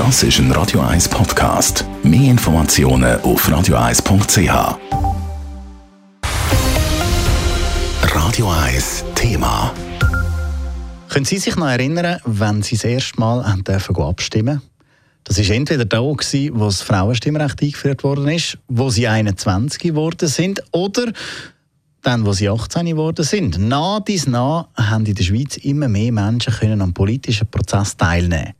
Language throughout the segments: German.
Das ist ein Radio 1 Podcast. Mehr Informationen auf radio1.ch. Radio 1 Thema. Können Sie sich noch erinnern, wenn Sie das erste Mal dürfen abstimmen Das war entweder da, wo das Frauenstimmrecht eingeführt worden ist, wo Sie 21 geworden sind, oder dann, wo sie 18 geworden sind. Nach dies nach haben in der Schweiz immer mehr Menschen können am politischen Prozess teilnehmen.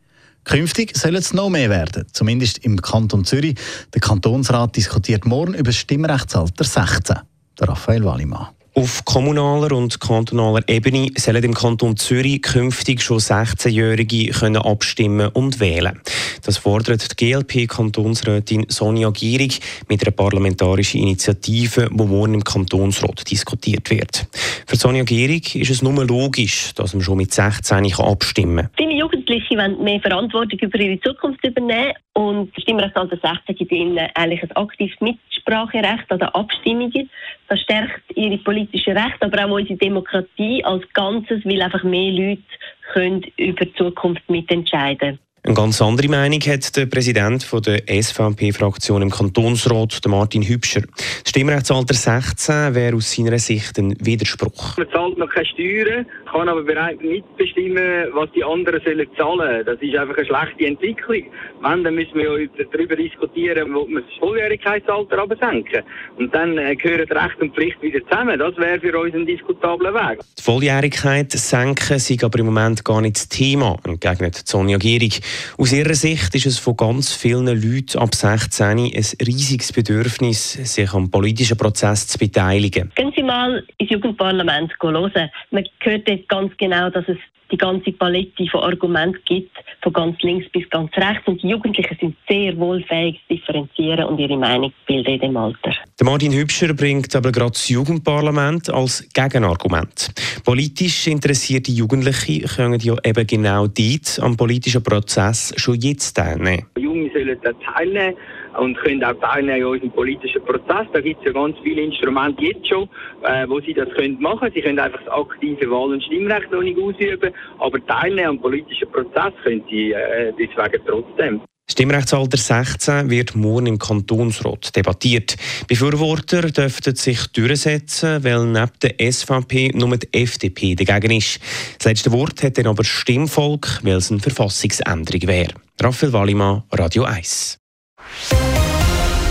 Künftig soll es noch mehr werden, zumindest im Kanton Zürich. Der Kantonsrat diskutiert morgen über das Stimmrechtsalter 16. Der Raphael Wallimann. Auf kommunaler und kantonaler Ebene sollen im Kanton Zürich künftig schon 16-Jährige abstimmen und wählen. Das fordert die GLP-Kantonsrätin Sonja Gierig mit einer parlamentarischen Initiative, die morgen im Kantonsrat diskutiert wird. Für Sonja Gierig ist es nur logisch, dass man schon mit 16 abstimmen kann. Viele Jugendliche wollen mehr Verantwortung über ihre Zukunft übernehmen und das Stimmrechtsalter 16 gibt ihnen eigentlich ein aktives Mitspracherecht an den Abstimmungen. Das stärkt ihre politische Rechte, aber auch unsere Demokratie als Ganzes, weil einfach mehr Leute können über die Zukunft mitentscheiden eine ganz andere Meinung hat der Präsident der SVP-Fraktion im Kantonsrat, Martin Hübscher. Das Stimmrechtsalter 16 wäre aus seiner Sicht ein Widerspruch. Man zahlt noch keine Steuern, kann aber bereits mitbestimmen, was die anderen sollen zahlen. Das ist einfach eine schlechte Entwicklung. Wenn, dann müssen wir ja darüber diskutieren, wo wir das Volljährigkeitsalter senken. Und dann äh, gehören Recht und Pflicht wieder zusammen. Das wäre für uns ein diskutabler Weg. Die Volljährigkeit senken sei aber im Moment gar nicht das Thema, entgegnet Sonja Gierig. Aus ihrer Sicht ist es von ganz vielen Leuten ab 16 ein riesiges Bedürfnis, sich am politischen Prozess zu beteiligen. Sie mal ins Jugendparlament hören. Man hört dort ganz genau, dass es die ganze Palette von Argumenten gibt, von ganz links bis ganz rechts. Und die Jugendlichen sind sehr wohl fähig zu differenzieren und ihre Meinung bilden in dem Alter. Der Martin Hübscher bringt aber gerade das Jugendparlament als Gegenargument. Politisch interessierte Jugendliche können ja eben genau dort am politischen Prozess schon jetzt teilnehmen. Junge sollen da teilnehmen und können auch teilnehmen an unserem politischen Prozess. Da gibt es ja ganz viele Instrumente jetzt schon, äh, wo sie das können machen. Sie können einfach das aktive Wahl- und Stimmrecht noch nicht ausüben, aber teilnehmen am politischen Prozess können sie äh, deswegen trotzdem. Stimmrechtsalter 16 wird morgen im Kantonsrat debattiert. Befürworter dürften sich durchsetzen, weil neben der SVP nur die FDP dagegen ist. Das letzte Wort hat dann aber Stimmvolk, weil es eine Verfassungsänderung wäre. Raphael Wallimann, Radio 1.